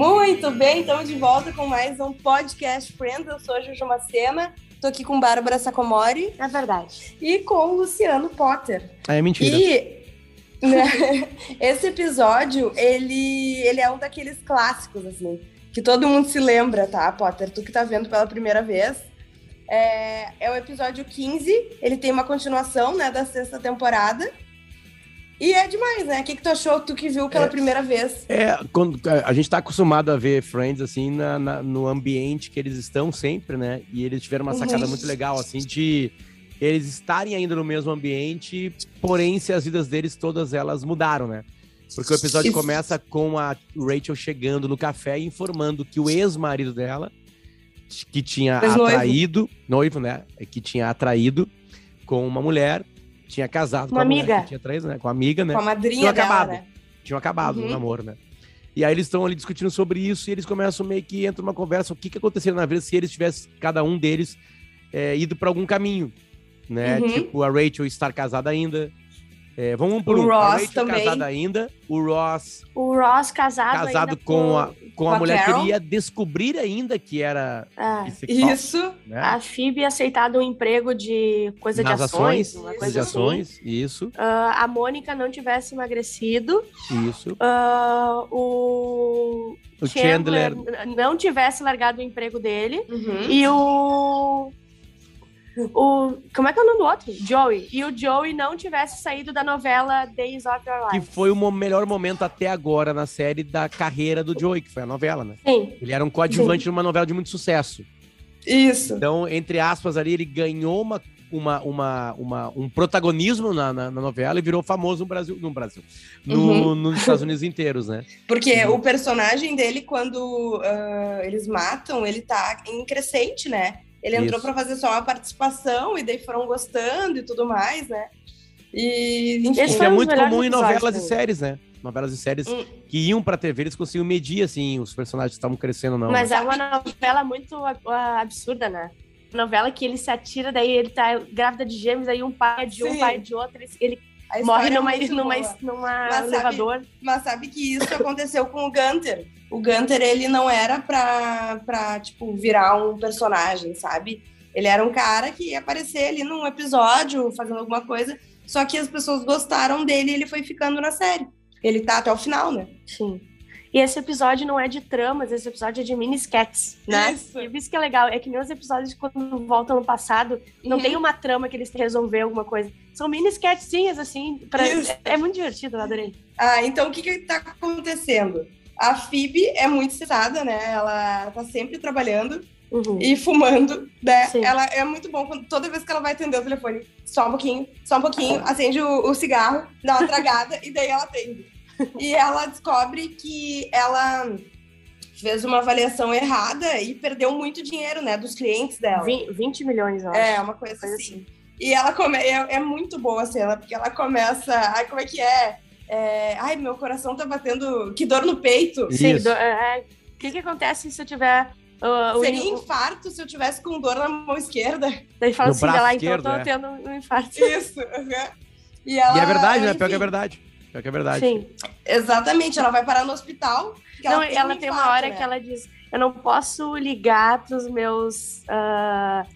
Muito bem, estamos de volta com mais um podcast Friends. Eu sou a Juju Macena, tô aqui com Bárbara Sacomori. É verdade. E com o Luciano Potter. É mentira. E né, esse episódio, ele, ele é um daqueles clássicos, assim, que todo mundo se lembra, tá, Potter? Tu que tá vendo pela primeira vez. É, é o episódio 15, ele tem uma continuação, né, da sexta temporada. E é demais, né? O que, que tu achou, tu que viu pela É. primeira vez? É, quando, a gente tá acostumado a ver Friends, assim, na, na- no ambiente que eles estão sempre, né? E eles tiveram uma sacada Uhum. muito legal, assim, de eles estarem ainda no mesmo ambiente, porém, se as vidas deles, todas elas mudaram, né? Porque o episódio começa com a Rachel chegando no café e informando que o ex-marido dela, que tinha atraído, noivo, né? Que tinha atraído com uma mulher, tinha casado com Uma a mulher amiga. que tinha traído, né? Com a amiga, né? Com a madrinha Tinha dela, acabado. né? tinham acabado Uhum. o namoro, né? E aí eles estão ali discutindo sobre isso e eles começam meio que entra uma conversa, o que que aconteceria na vida se eles tivessem, cada um deles, é, ido para algum caminho, né? Uhum. Tipo, a Rachel estar casada ainda. É, vamos por O a Ross Rachel também. casada ainda, o Ross O Ross casado, casado ainda com a, com a com a mulher que Carol. ele ia descobrir ainda que era Ah, bissexual, Isso. né? a Phoebe aceitado um emprego de coisa Nas de ações, ações, uma coisa de assim. ações, isso, Ah, a Mônica não tivesse emagrecido. isso. Ah, o, O Chandler, n- não tivesse largado o emprego dele. Uhum. E o. O. Como é que é o nome do outro? Joey. E o Joey não tivesse saído da novela Days of Your que Life. foi o melhor momento até agora na série da carreira do Joey, que foi a novela, né? Sim. Ele era um coadjuvante numa novela de muito sucesso. Isso. Então, entre aspas, ali, ele ganhou uma, uma, uma, uma- um protagonismo na, na, na novela e virou famoso no Brasil. No Brasil. No, Uhum. Nos Estados Unidos inteiros, né? Porque Uhum. o personagem dele, quando ah, eles matam, ele tá em crescente, né? Ele entrou pra fazer só uma participação e daí foram gostando e tudo mais, né? E, enfim. Esse é muito comum em novelas e séries, né? Novelas e séries Hum. que iam pra TV, eles conseguiam medir, assim, os personagens que estavam crescendo ou não. Mas né? é uma novela muito absurda, né? Novela que ele se atira, daí ele tá grávida de gêmeos, aí um pai é de um, Sim. pai é de outro, ele, ele a morre história é numa, numa, numa Mas sabe- elevador. Mas sabe que isso aconteceu com o Gunter. O Gunter, ele não era pra, pra, tipo, virar um personagem, sabe? Ele era um cara que ia aparecer ali num episódio, fazendo alguma coisa, só que as pessoas gostaram dele e ele foi ficando na série. Ele tá até o final, né? Sim. E esse episódio não é de tramas, esse episódio é de mini sketches, né? Isso. E isso que é legal, é que nem os episódios quando voltam no passado, não Uhum. tem uma trama que eles resolver alguma coisa. São mini sketchzinhas, assim, pra... É muito divertido, eu adorei. Ah, então o que que tá acontecendo? A Phoebe é muito estressada, né? Ela tá sempre trabalhando Uhum. e fumando, né? Sim. Ela é muito bom quando toda vez que ela vai atender o telefone, só um pouquinho, só um pouquinho, acende o, o cigarro, dá uma tragada e daí ela atende. E ela descobre que ela fez uma avaliação errada e perdeu muito dinheiro, né, dos clientes dela. Vin- 20 milhões, eu acho. É, uma coisa, Coisa assim. assim. E ela come... é, é muito boa a cena, porque ela começa. Ai, como é que é? É, Ai, meu coração tá batendo. Que dor no peito. Sim, do- é, é, o que que acontece se eu tiver... uh, o- Seria o- infarto se eu tivesse com dor na mão esquerda. Daí fala No assim, braço lá, então eu tô é. tendo um infarto. Isso. aham. E, ela, E é verdade, né? Pior que é verdade. Pior que é verdade. Sim. Exatamente, ela vai parar no hospital. Não, tem ela um tem uma infarto, hora né? que ela diz: Eu não posso ligar pros meus. ah,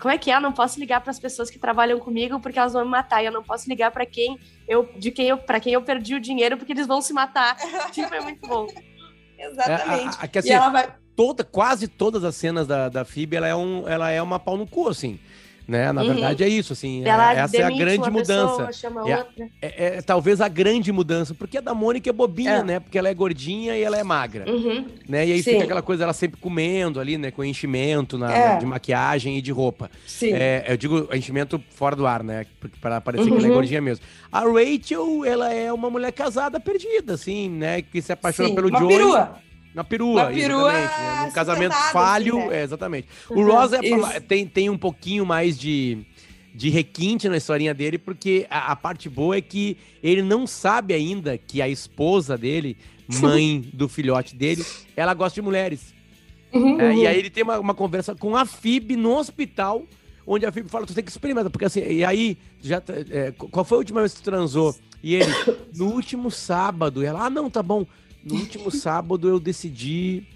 Como é que é? Eu não posso ligar para as pessoas que trabalham comigo porque elas vão me matar. E eu não posso ligar para quem eu, de quem eu, para quem eu perdi o dinheiro porque eles vão se matar. tipo, é muito bom. Exatamente. É, a- a- que, assim, e ela vai. toda, quase todas as cenas da, da Phoebe, ela é, um, ela é uma pau no cu, assim. Né? Na Uhum. verdade é isso, assim. é- Ela essa é a grande mudança. Pessoa, É. É, é talvez a grande mudança, porque a da Mônica é bobinha, É. né? Porque ela é gordinha e ela é magra, Uhum. né? E aí Sim. fica aquela coisa, ela sempre comendo ali, né? Com enchimento na, É. de maquiagem e de roupa. Sim. É, eu digo enchimento fora do ar, né? Para parecer que ela é Uhum. gordinha mesmo. A Rachel, ela é uma mulher casada perdida, assim, né? Que se apaixona Sim, pelo uma Joey. perua. Na perua, Uma perua exatamente. né? Um casamento sustentada, falho, assim, né? é, exatamente. O Uhum. Ross é pra- tem, tem um pouquinho mais de, de requinte na historinha dele, porque a, a parte boa é que ele não sabe ainda que a esposa dele, mãe do filhote dele, ela gosta de mulheres. Uhum. É, e aí ele tem uma, uma conversa com a Fib no hospital, onde a Fib fala, tu tem que experimentar, porque assim, e aí, já, é, qual foi a última vez que tu transou? E ele, no último sábado, e ela, ah, não, tá bom. No último sábado eu decidi.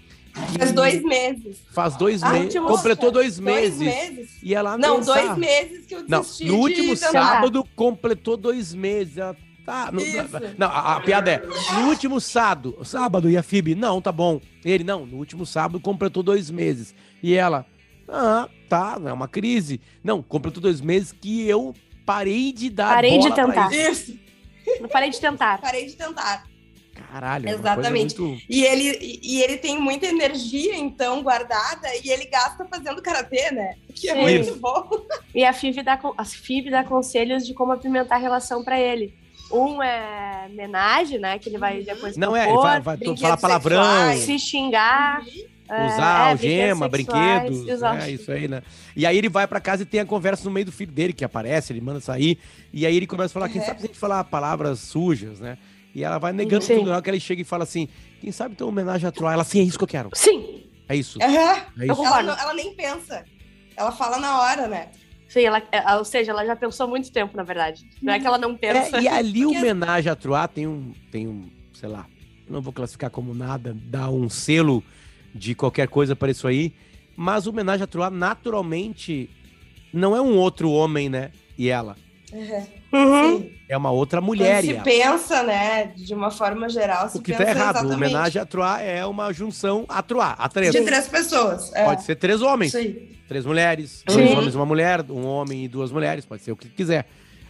que- Faz dois meses. Faz dois Ah, meses. Completou dois Dois meses. meses? E ela Não, pensar- dois meses que eu Não, desisti no último de sábado completou dois meses. Ela tá. Isso. não, a, a piada é: no último sábado, sábado, e a Phoebe, não, tá bom. Ele, não, no último sábado completou dois meses. E ela, ah, tá, é uma crise. Não, completou dois meses que eu parei de dar. Parei de tentar. isso. Isso, Não parei de tentar. parei de tentar. Caralho, é uma Exatamente. coisa muito- E ele, e ele tem muita energia, então, guardada, e ele gasta fazendo karatê, né? Que é Sim. muito Isso. bom. E a Phoebe dá, a Phoebe dá conselhos de como apimentar a relação pra ele. Um é homenagem, né? Que ele vai depois Não é, ele vai, vai falar palavrão. sexuais. se xingar. é, Usar é, algema, brinquedos, né, isso aí, né? E aí ele vai pra casa e tem a conversa no meio do filho dele, que aparece, ele manda sair, e aí ele começa a falar, quem Uhum. sabe se a gente falar palavras sujas, né? E ela vai negando Sim. tudo, na hora que ele chega e fala assim, quem sabe ter uma homenagem a Troy? Ela, sim, é isso que eu quero, Sim, é isso, Aham. é isso. Ela, não- ela nem pensa. Ela fala na hora, né? Sim, ela, é, ou seja, ela já pensou há muito tempo, na verdade. Não é que ela não pensa. É, e ali Porque- homenagem a Troy tem um, tem um, sei lá, não vou classificar como nada, dá um selo de qualquer coisa para isso aí, mas homenagem a Troy naturalmente não é um outro homem, né? E ela. Uhum. É uma outra Quando mulher. e se pensa, né, de uma forma geral, se O que pensa tá errado. exatamente Homenagem a Troá é uma junção a Troá, a três. de três pessoas. É. Pode ser três homens, três mulheres, Sim. dois homens e uma mulher, um homem e duas mulheres, pode ser o que quiser.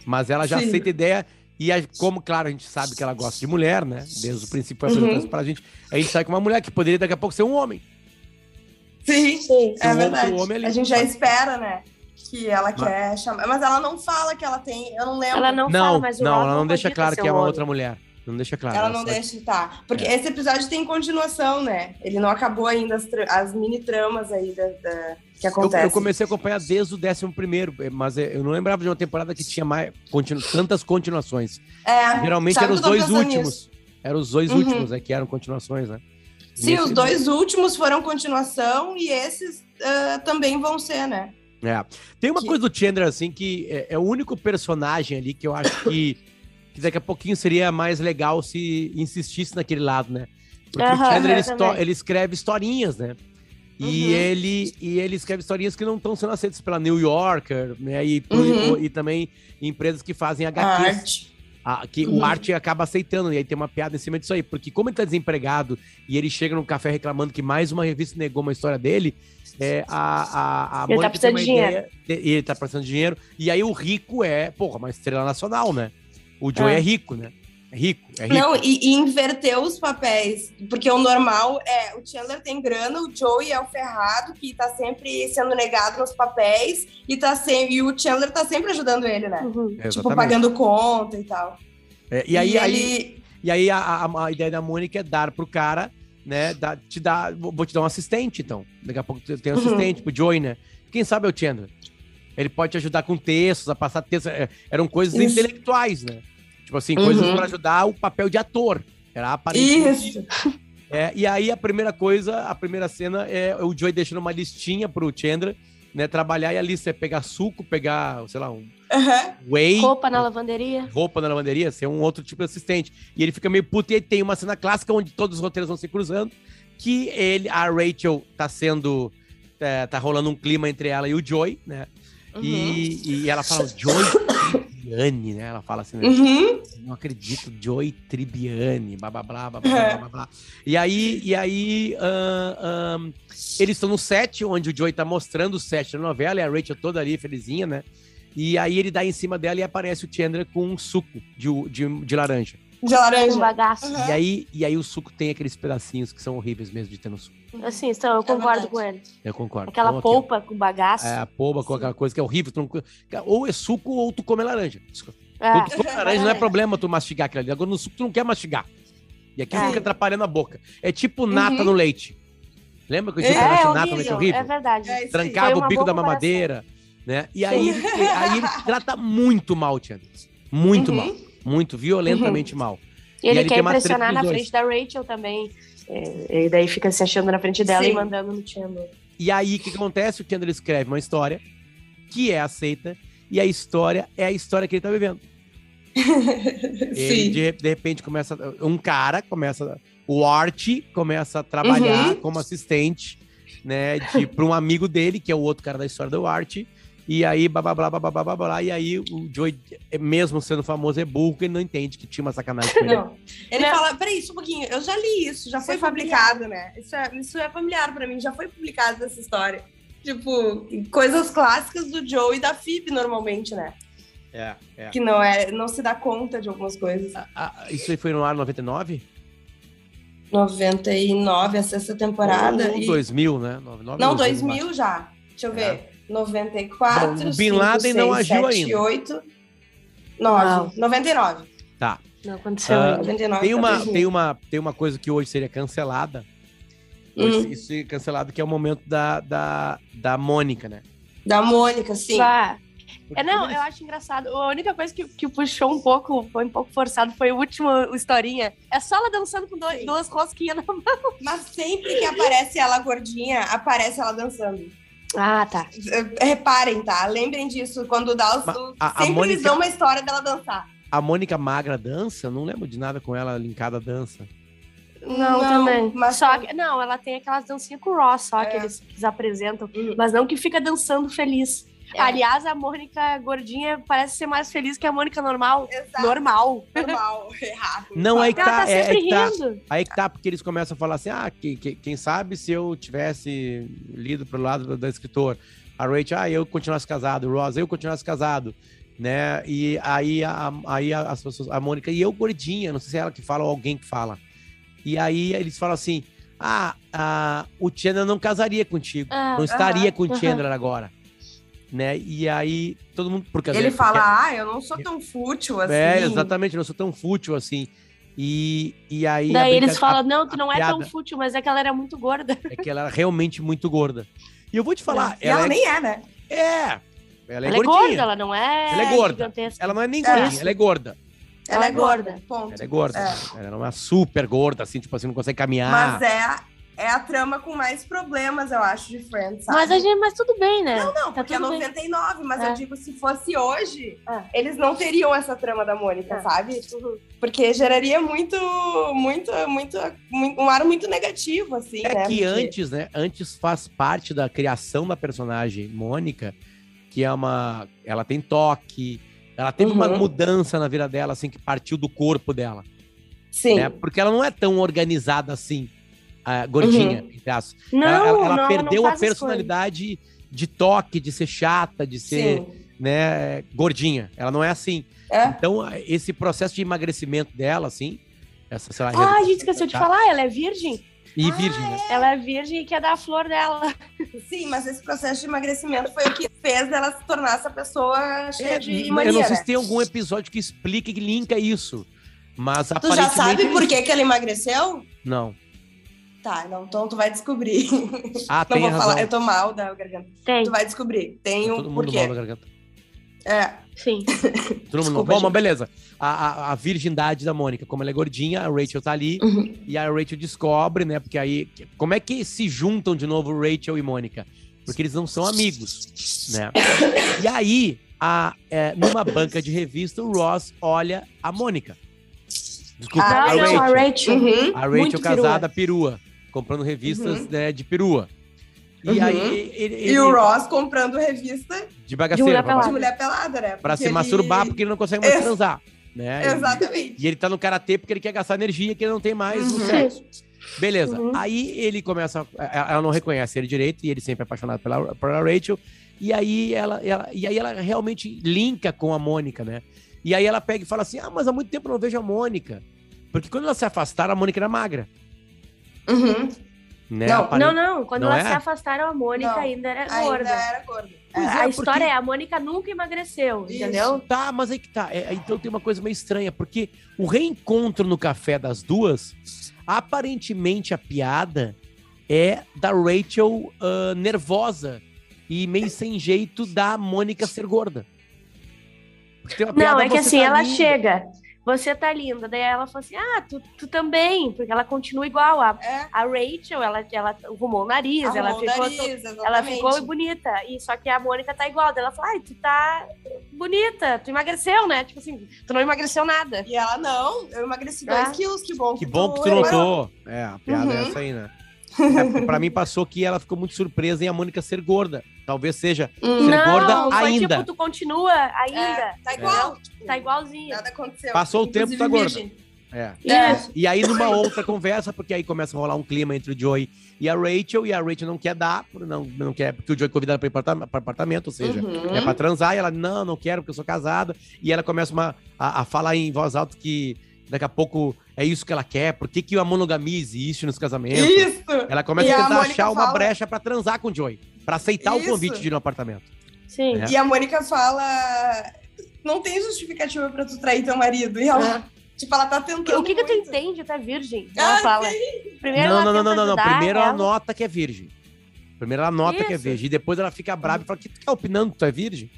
Mas ela já Sim. aceita a ideia. E a- como, claro, a gente sabe que ela gosta de mulher, né? Desde o princípio foi Uhum. apresentado pra gente. A gente sabe que é uma mulher que poderia daqui a pouco ser um homem. Sim, Sim. é verdade. outro homem ali. A gente já espera, né, que ela quer chamar. Mas ela não fala que ela tem, eu não lembro. Ela não, Não, fala, mas o não, ela não deixa claro que é um uma homem. outra mulher. Não deixa claro. Ela não só- deixa, tá. Porque É. esse episódio tem continuação, né? Ele não acabou ainda as, tra- as mini tramas aí da, da- que Eu, acontecem. eu comecei a acompanhar desde o décimo primeiro, mas é, eu não lembrava de uma temporada que tinha mais, continu- tantas continuações. É, Geralmente eram os eu dois últimos. nisso. Eram os dois Uhum. últimos, né? Que eram continuações, né? Sim, os dois últimos foram continuação e esses ah, também vão ser, né? É. Tem uma Que- coisa do Chandler, assim, que é, é o único personagem ali que eu acho que, que daqui a pouquinho seria mais legal se insistisse naquele lado, né? Porque o Aham, Chandler, ele, ele escreve historinhas, né? E, Uhum. ele, e ele escreve historinhas que não estão sendo aceitas pela New Yorker, né? E, Uhum. e também empresas que fazem HQs. arte. Ah, que Uhum. o arte acaba aceitando, e aí tem uma piada em cima disso aí, porque como ele tá desempregado e ele chega num café reclamando que mais uma revista negou uma história dele, é, a, a, a Ele tá precisando de dinheiro. e ele tá precisando de dinheiro, e aí o rico é, porra, uma estrela nacional, né? O Joey É. é, rico, né? É rico, é rico. Não, e, e inverteu os papéis. Porque o normal é o Chandler tem grana, o Joey é o ferrado, que tá sempre sendo negado nos papéis, e, tá sempre, e o Chandler tá sempre ajudando ele, né? Uhum. Tipo, Exatamente. pagando conta e tal. É, e aí, aí, ele. e aí a, a- a ideia da Mônica é dar pro cara, né? dar- te dar, vou te dar um assistente, então. Daqui a pouco tem um Uhum. assistente pro Joey, né? Quem sabe é o Chandler. Ele pode te ajudar com textos, a passar textos. é, Eram coisas Isso. intelectuais, né? Tipo assim, coisas Uhum. para ajudar o papel de ator. Era aparentemente. Isso. É, e aí a primeira coisa, a primeira cena é o Joey deixando uma listinha pro Chandler, né? Trabalhar e a lista é pegar suco, pegar, sei lá, um Aham. whey Roupa na lavanderia. roupa na lavanderia, ser um outro tipo de assistente. E ele fica meio puto e aí tem uma cena clássica onde todos os roteiros vão se cruzando, que ele, a Rachel tá sendo, é, tá rolando um clima entre ela e o Joy, né? Uhum. E, e ela fala, Joy né? Ela fala assim, né? uhum. não acredito, Joy Tribiani, blá blá blá blá blá, é. blá, blá. E aí, e aí uh, uh, eles estão no set, onde o Joy tá mostrando o set da novela, e a Rachel toda ali, felizinha, né? E aí ele dá em cima dela e aparece o Chandler com um suco de, de, de laranja. De Com laranja. bagaço. Uhum. E, aí, e aí o suco tem aqueles pedacinhos que são horríveis mesmo de ter no suco. Assim, então, eu concordo verdade. com ele. Eu concordo. Aquela Então, aqui, polpa com bagaço. É, a polpa com aquela coisa que é horrível. tu não- ou é suco ou tu come laranja. É. Quando tu come laranja não é problema tu mastigar aquilo ali. Agora no suco tu não quer mastigar. E aqui É. fica atrapalhando a boca. É tipo nata Uhum. no leite. Lembra que eu É, tinha um pedaço de nata no horrível, leite horrível? É verdade. É. Trancava o bico da mamadeira, né? E aí, ele, aí ele trata muito mal o. Muito Uhum. mal. Muito violentamente mal. E ele ele quer impressionar na dois. frente da Rachel também. É, e daí fica se achando na frente dela Sim. e mandando no Chandler. E aí, o que acontece? O Chandler escreve uma história que é aceita, e a história é a história que ele tá vivendo. Ele, de, de repente, começa. Um cara começa. O Art começa a trabalhar Uhum. como assistente, né? De, para um amigo dele, que é o outro cara da história do Art. E aí, blá, blá, blá, blá, blá, blá, blá, e aí o Joey, mesmo sendo famoso, é burro e não entende que tinha uma sacanagem com ele. Não. Ele não. fala, peraí, isso um pouquinho, eu já li isso, já foi é publicado, familiar. né? Isso é, isso é familiar para mim, já foi publicado essa história. Tipo, coisas clássicas do Joe e da Phoebe, normalmente, né? É, é. Que não, é, não se dá conta de algumas coisas. Ah, ah, isso aí foi no ar 99? 99, a sexta temporada. Ou, ou e... 2000, né? 99, não, 2000 já. Deixa eu é. ver. É ver. 94, Bom, o Bin 5, Laden não 6, agiu 7, ainda. 8, 9. Não. 99. Tá. Não aconteceu Ah, ainda. 99 Tem uma, 2000. tem, uma, tem uma coisa que hoje seria cancelada. Hoje Isso seria cancelado, que é o momento da, da, da Mônica, né? Da Mônica, sim. Porque É, não, eu acho engraçado. A única coisa que, que puxou um pouco, foi um pouco forçado, foi o último historinha. É só ela dançando com dois- duas rosquinhas na mão. Mas sempre que aparece ela gordinha, aparece ela dançando. Ah, tá. Eh, Reparem, tá? Lembrem disso. Quando dá os. A sempre Mônica- eles dão uma história dela dançar. A Mônica Magra dança? Eu não lembro de nada com ela linkada à dança. Não, também. Mas Só que, não, ela tem aquelas dancinhas com o Ross, só que É. eles, que eles apresentam. Hum. Mas não que fica dançando feliz. É. Aliás, a Mônica gordinha parece ser mais feliz que a Mônica normal. Exato. Normal. Normal, errado. Não, aí que tá. tá é- é sempre que tá- rindo. Aí que tá, porque eles começam a falar assim: ah, que, que- quem sabe se eu tivesse lido pro lado do, do escritor, a Rachel, ah, eu continuasse casado, o Ross, eu continuasse casado, né? E aí, a, aí a- as pessoas, a Mônica, e eu gordinha, não sei se é ela que fala ou alguém que fala. E aí eles falam assim: ah, ah, o Chandler não casaria contigo, Ah, não estaria aham, com o. Chandler agora. Né? E aí todo mundo. Porque, Ele fala, ah, eu não sou tão fútil assim. É, exatamente, eu não sou tão fútil assim. E, e aí. Daí eles falam, não, tu não é tão piada- fútil, mas é que ela era muito gorda. É que ela era realmente muito gorda. E eu vou te falar, E ela, ela, nem é, né? é, é. Ela é ela é gorda, ela não é, Ela é gorda. gigantesca. Ela não é nem É. gordinha, ela é gorda. Ela, Ela é é gorda. gorda. Ponto. Ela é gorda. É. Ela não é super gorda, assim, tipo assim, não consegue caminhar. Mas é, é a trama com mais problemas, eu acho, de Friends, sabe? Mas, a gente, mas tudo bem, né? Não, não, Tá porque é tudo bem. 99, mas É. eu digo, se fosse hoje, É. eles não teriam essa trama da Mônica, É. sabe? Porque geraria muito, muito, muito, um ar muito negativo, assim, É né? que Porque- antes, né? Antes faz parte da criação da personagem Mônica, que é uma. Ela tem toque, ela teve uma Uhum. mudança na vida dela, assim, que partiu do corpo dela. Sim. Né? Porque ela não é tão organizada assim, a gordinha, entre aspas. Não, ela, ela- ela não, perdeu não a personalidade de toque, de ser chata, de ser, Sim. né, gordinha. Ela não é assim. É. Então, esse processo de emagrecimento dela, assim, essa, sei lá, Ah, a gente esqueceu de tá? falar, ela é virgem. E Ah, virgem, né? Ela é virgem e quer dar a flor dela. Sim, mas esse processo de emagrecimento foi o que fez ela se tornar essa pessoa cheia É, de eu mania, não sei né? se tem algum episódio que explique, que linka isso. Mas Tu aparentemente... já sabe por que, que ela emagreceu? Não. Tá, não, então tu vai descobrir. Ah, Não tem vou razão. falar, eu tô mal da garganta. Tem, Tu vai descobrir. Tem Tá um todo mundo porquê. mal na garganta. É. sim. Todo mundo... Desculpa, Bom, mas beleza. A, a, a virgindade da Mônica, como ela é gordinha, a Rachel tá ali. Uhum. E a Rachel descobre, né? Porque aí. Como é que se juntam de novo Rachel e Mônica? Porque eles não são amigos, né? E aí, a, é, numa banca de revista, o Ross olha a Mônica. Desculpa, Ah, a não, Rachel. a Rachel. Uhum. A Rachel Muito casada, perua. Comprando revistas Uhum. né, de perua. E Uhum. aí, ele, E ele- o Ross comprando revista de bagaceira, mulher pra, de pelada. mulher pelada, né? pra se Porque masturbar, ele- porque ele não consegue mais Ex- transar. Né? Exatamente. E ele tá no karatê porque ele quer gastar energia que ele não tem mais no Uhum. sexo. Beleza. Uhum. Aí ele começa. a- Ela não reconhece ele direito e ele sempre é apaixonado pela, pela Rachel. E aí ela, ela- e aí ela realmente linka com a Mônica, né? E aí ela pega e fala assim: Ah, mas há muito tempo eu não vejo a Mônica. Porque quando elas se afastaram, a Mônica era magra. Uhum. Né? Não, Apare- Não, não. Quando Não elas é? se afastaram, a Mônica Não, ainda era Ainda gorda. era gorda. Pois a é, história porque- é, a Mônica nunca emagreceu, Isso. entendeu? Tá, mas aí que tá. É, então tem uma coisa meio estranha, porque o reencontro no café das duas, aparentemente a piada é da Rachel ah, nervosa e meio sem jeito da Mônica ser gorda. Porque tem uma Não, piada, é que "Você assim, tá ela linda". chega, você tá linda. Daí ela fala assim, ah, tu, tu também, porque ela continua igual. A, É. a Rachel, ela, ela arrumou o nariz, ela Arrumou o ficou... nariz, Ela ficou bonita, e só que a Mônica tá igual. Daí ela fala, ai, tu tá bonita, tu emagreceu, né? Tipo assim, tu não emagreceu nada. E ela, não, eu emagreci dois Ah. quilos, que bom Que bom que tu notou. É, a piada é essa aí, né? É, pra mim passou que ela ficou muito surpresa em a Mônica ser gorda. Talvez seja Hum. ser não, gorda foi ainda. tipo, tu continua ainda. É, tá igual. tipo, Tá igualzinho. Nada aconteceu. Passou o tempo, Inclusive tá gorda. É. É. E aí, numa outra conversa, porque aí começa a rolar um clima entre o Joey e a Rachel, e a Rachel não quer dar, não, não quer, porque o Joey convida ela pra ir para apartamento, ou seja, Uhum. é pra transar, e ela, não, não quero, porque eu sou casada, e ela começa uma, a, a falar em voz alta que daqui a pouco é isso que ela quer, por que, que a monogamia existe nos casamentos? Isso! Ela começa E a a tentar Mônica achar uma fala- brecha pra transar com o Joey, pra aceitar Isso. o convite de ir no apartamento. Sim. É. E a Mônica fala: não tem justificativa pra tu trair teu marido. E ela, tipo, ela tá tentando. O que, que tu entende? Tu é virgem? Ela Ah, fala. Primeiro não, ela não, não, não, não, Primeiro ela ela. nota que é virgem. Primeiro ela nota que é Isso. virgem, e depois ela fica brava e fala, que tu tá opinando, tu é virgem?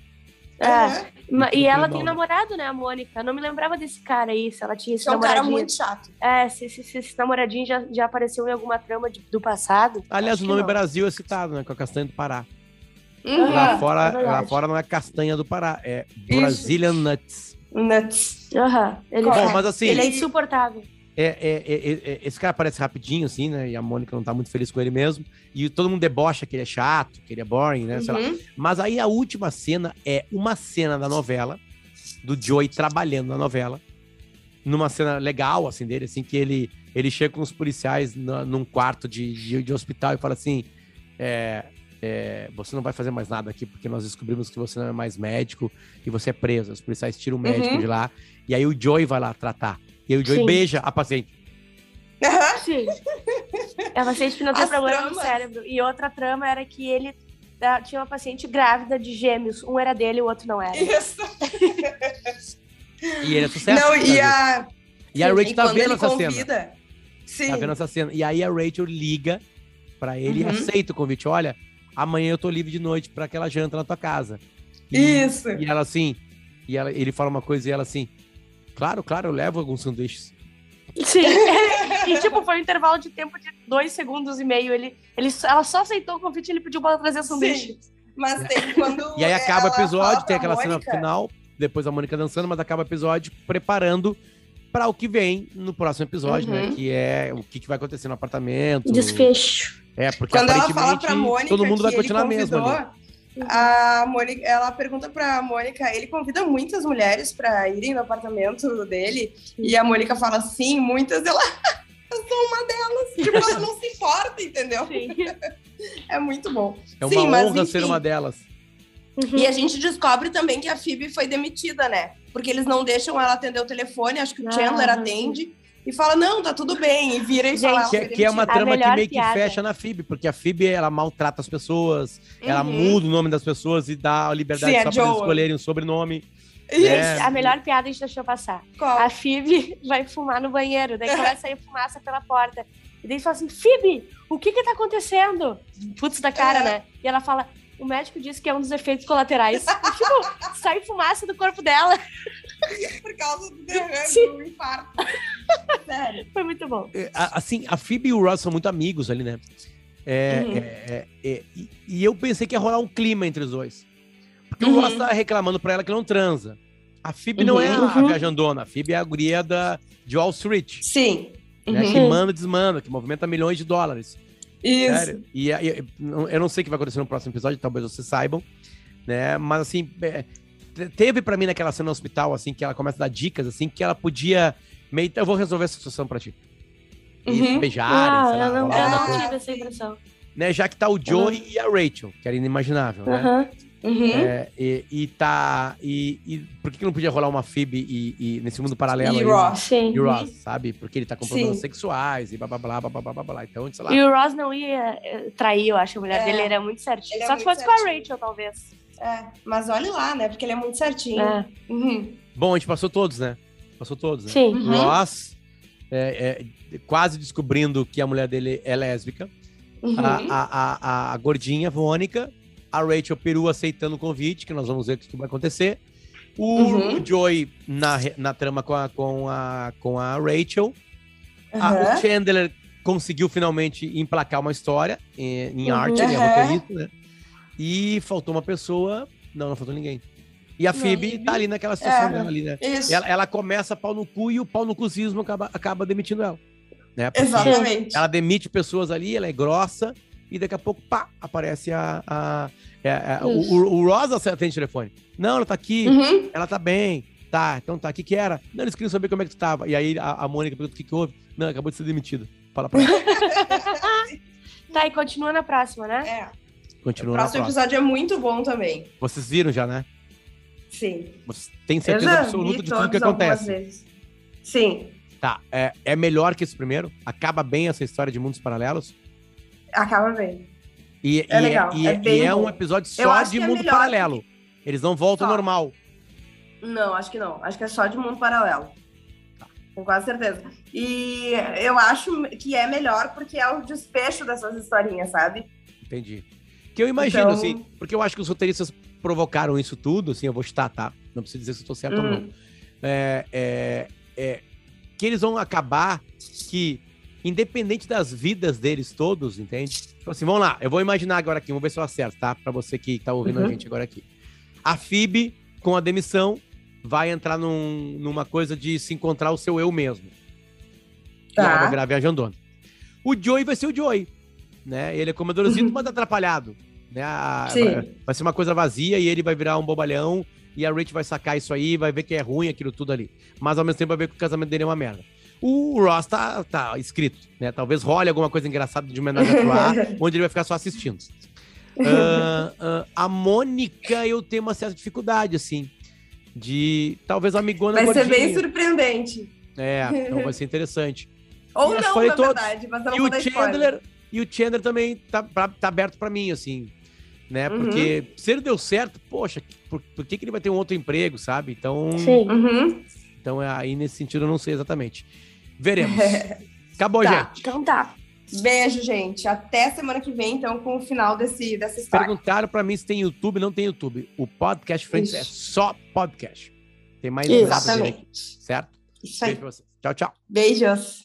É. Ma- E ela tem namorado, né, a Mônica? Eu não me lembrava desse cara aí, se ela tinha esse Isso é um cara namoradinho. muito chato. É, se, se- se esse namoradinho já, já apareceu em alguma trama de- do passado. Aliás, o nome não. Brasil é citado, né? Com a castanha do Pará. Uhum. lá, é fora, verdade. lá fora não é castanha do Pará, é Brazilian Nuts. Nuts. Aham. Ele, Bom, mas assim, ele é insuportável. É, é- é- é- esse cara aparece rapidinho, assim, né? E a Mônica não tá muito feliz com ele mesmo. E todo mundo debocha que ele é chato, que ele é boring, né? Sei lá. Uhum. Mas aí a última cena é uma cena da novela, do Joey trabalhando na novela, numa cena legal, assim, dele, assim, que ele, ele chega com os policiais na- num quarto de, de, de hospital e fala assim: é, é, você não vai fazer mais nada aqui porque nós descobrimos que você não é mais médico e você é preso. Os policiais tiram o médico Uhum. de lá e aí o Joey vai lá tratar. E aí o Joey Sim. beija a paciente. Aham. Sim. A paciente que não tem As problema no tramas. cérebro. E outra trama era que ele ah, tinha uma paciente grávida de gêmeos. Um era dele e o outro não era. Isso. E ele é sucesso. Não, no e a. E a Rachel e tá vendo essa cena. convida, Sim. Tá vendo essa cena. E aí a Rachel liga pra ele e Uhum. aceita o convite. Olha, amanhã eu tô livre de noite pra aquela janta na tua casa. E, Isso. E ela assim, e ela, ele fala uma coisa e ela assim, claro, claro, eu levo alguns sanduíches. Sim. e tipo, foi um intervalo de tempo de dois segundos e meio. Ele, ele, ela só aceitou o convite e ele pediu pra ela trazer sanduíche. Mas tem quando. E aí acaba o episódio, tem aquela cena Mônica- final, depois a Mônica dançando, mas acaba o episódio preparando pra o que vem no próximo episódio, né? Uhum. Que é o que, que vai acontecer no apartamento. Desfecho. É, porque Quando ela fala aparentemente pra Mônica todo mundo vai continuar mesmo ali. A Mônica, ela pergunta pra Mônica, ele convida muitas mulheres pra irem no apartamento dele, e a Mônica fala sim, muitas, ela, eu sou uma delas, tipo, ela não se importa, entendeu? Sim. É muito bom. É uma Sim, mas honra ser enfim. uma delas. E a gente descobre também que a Phoebe foi demitida, né? Porque eles não deixam ela atender o telefone, acho que o Ah, Chandler sim. E fala, não, tá tudo bem, e vira e Gente, fala, ela Que, foi que é uma trama que meio que piada. fecha na FIB, porque a FIB ela maltrata as pessoas, ela Uhum. muda o nome das pessoas e dá a liberdade Sim, só a para eles escolherem um sobrenome. Isso. É. A melhor piada a gente deixou passar. Qual? A Phoebe vai fumar no banheiro, daí começa a sair fumaça pela porta. E daí fala assim, Phoebe, o que que tá acontecendo? Putz da cara, É. né? E ela fala, o médico disse que é um dos efeitos colaterais. E, tipo, sai fumaça do corpo dela. Por causa do derrame, Sim. do infarto. Sério. Foi muito bom. É, a- Assim, a FIB e o Ross são muito amigos ali, né? É, Uhum. é, é, é, e, e eu pensei que ia rolar um clima entre os dois. Porque Uhum. o Ross tá reclamando pra ela que não transa. A FIB não é a, a Uhum. viajandona, a FIB é a guria da, de Wall Street, Sim. né? Uhum. Que manda e desmanda, que movimenta milhões de dólares. Isso. Sério. E, e- e- eu não sei o que vai acontecer no próximo episódio, talvez vocês saibam, né? Mas assim, é, te- teve pra mim naquela cena no hospital, assim, que ela começa a dar dicas, assim, que ela podia meio. Eu vou resolver essa situação pra ti. E Uhum. se beijarem, Ah, sei lá, eu não, eu não tive essa impressão. né? Já que tá o Joey e a Rachel, que era inimaginável, né? Uhum. É, e, e tá. E, e por que, que não podia rolar uma Phoebe e, e nesse mundo paralelo E aí, Ross. Sim. E o Ross, sabe? Porque ele tá com problemas Sim. sexuais e blá blá blá blá blá blá blá. Então, sei lá. E o Ross não ia eh, trair, eu acho, a mulher É. dele era muito certinho. Ele é Só se muito fosse com a certinho. Rachel, talvez. É, mas olha lá, né? Porque ele é muito certinho. É. Uhum. Bom, a gente passou todos, né? Passou todos, né? Sim. Uhum. Ross é, é, quase descobrindo que a mulher dele é lésbica. Uhum. A, a, a, a gordinha, Mônica. A Rachel Peru aceitando o convite, que nós vamos ver o que, vai acontecer. O, Uhum. o Joey na, na trama com a, com a, com a Rachel. A- Aham. o Chandler conseguiu finalmente emplacar uma história em, em Uhum. arte, ele é roteirista, né? E faltou uma pessoa. Não, não faltou ninguém. E a E Phoebe aí? tá ali naquela situação É, dela ali, né? Isso. Ela, ela começa pau no cu e o pau no cuzismo acaba, acaba demitindo ela. Né? Porque Exatamente. Ela demite pessoas ali, ela é grossa, e daqui a pouco, pá, aparece a. a, é, é, o, Isso. o, o Rosa atende o telefone. Não, ela tá aqui, Uhum. ela tá bem. Tá, então tá, o que que era? Não, eles queriam saber como é que tu tava. E aí a, a Mônica pergunta o que que houve. Não, acabou de ser demitido. Fala pra ela. Tá, e continua na próxima, né? É. O Continua na próximo próxima. episódio é muito bom também. Vocês viram já, né? Sim. Você tem certeza absoluta de tudo que acontece. Sim. Tá, é, é melhor que esse primeiro? Acaba bem essa história de mundos paralelos? Acaba bem. E É e legal, e é bem e é um episódio só de é mundo melhor paralelo. Eles não voltam ao Só. normal. Não, acho que não. Acho que é só de mundo paralelo. Com quase certeza. E eu acho que é melhor porque é o desfecho dessas historinhas, sabe? Entendi. Que eu imagino, Então- assim, porque eu acho que os roteiristas provocaram isso tudo, assim, eu vou chutar, tá? Não preciso dizer se eu tô certo ou não. Hum. É, é, é, que eles vão acabar que, independente das vidas deles todos, entende? Tipo assim, vamos lá, eu vou imaginar agora aqui, vamos ver se eu acerto, tá? Pra você que tá ouvindo a Uhum. gente agora aqui. A Phoebe, com a demissão, vai entrar num- numa coisa de se encontrar o seu eu mesmo. Tá. vai virar viajandona. O Joey vai ser o Joey, né? Ele é comedorzinho, mas atrapalhado. Né? A-. Vai, vai ser uma coisa vazia e ele vai virar um bobalhão e a Rich vai sacar isso aí, vai ver que é ruim aquilo tudo ali. Mas ao mesmo tempo vai ver que o casamento dele é uma merda. O Ross tá, tá escrito, né? Talvez role alguma coisa engraçada de homenagem a onde ele vai ficar só assistindo. Ah, ah, a Mônica, eu tenho uma certa dificuldade, assim, de talvez amigona Vai ser bem surpreendente. É, então vai ser interessante. Ou E não, na todos. verdade, mas não E o spoiler. E o Chandler também tá, pra- tá aberto pra mim, assim, né? Uhum. Porque se ele deu certo, poxa, por, por que, que ele vai ter um outro emprego, sabe? Então, Sim. Uhum. então é, aí nesse sentido eu não sei exatamente. Veremos. Acabou, Tá. gente. Então tá. Beijo, gente. Até semana que vem, então, com o final desse, dessa história. Perguntaram pra mim se tem YouTube, não tem YouTube. O Podcast Friends Isso. é só podcast. Tem mais dele aqui, Exatamente. certo? Isso aí. Beijo pra vocês. Tchau, tchau. Beijos.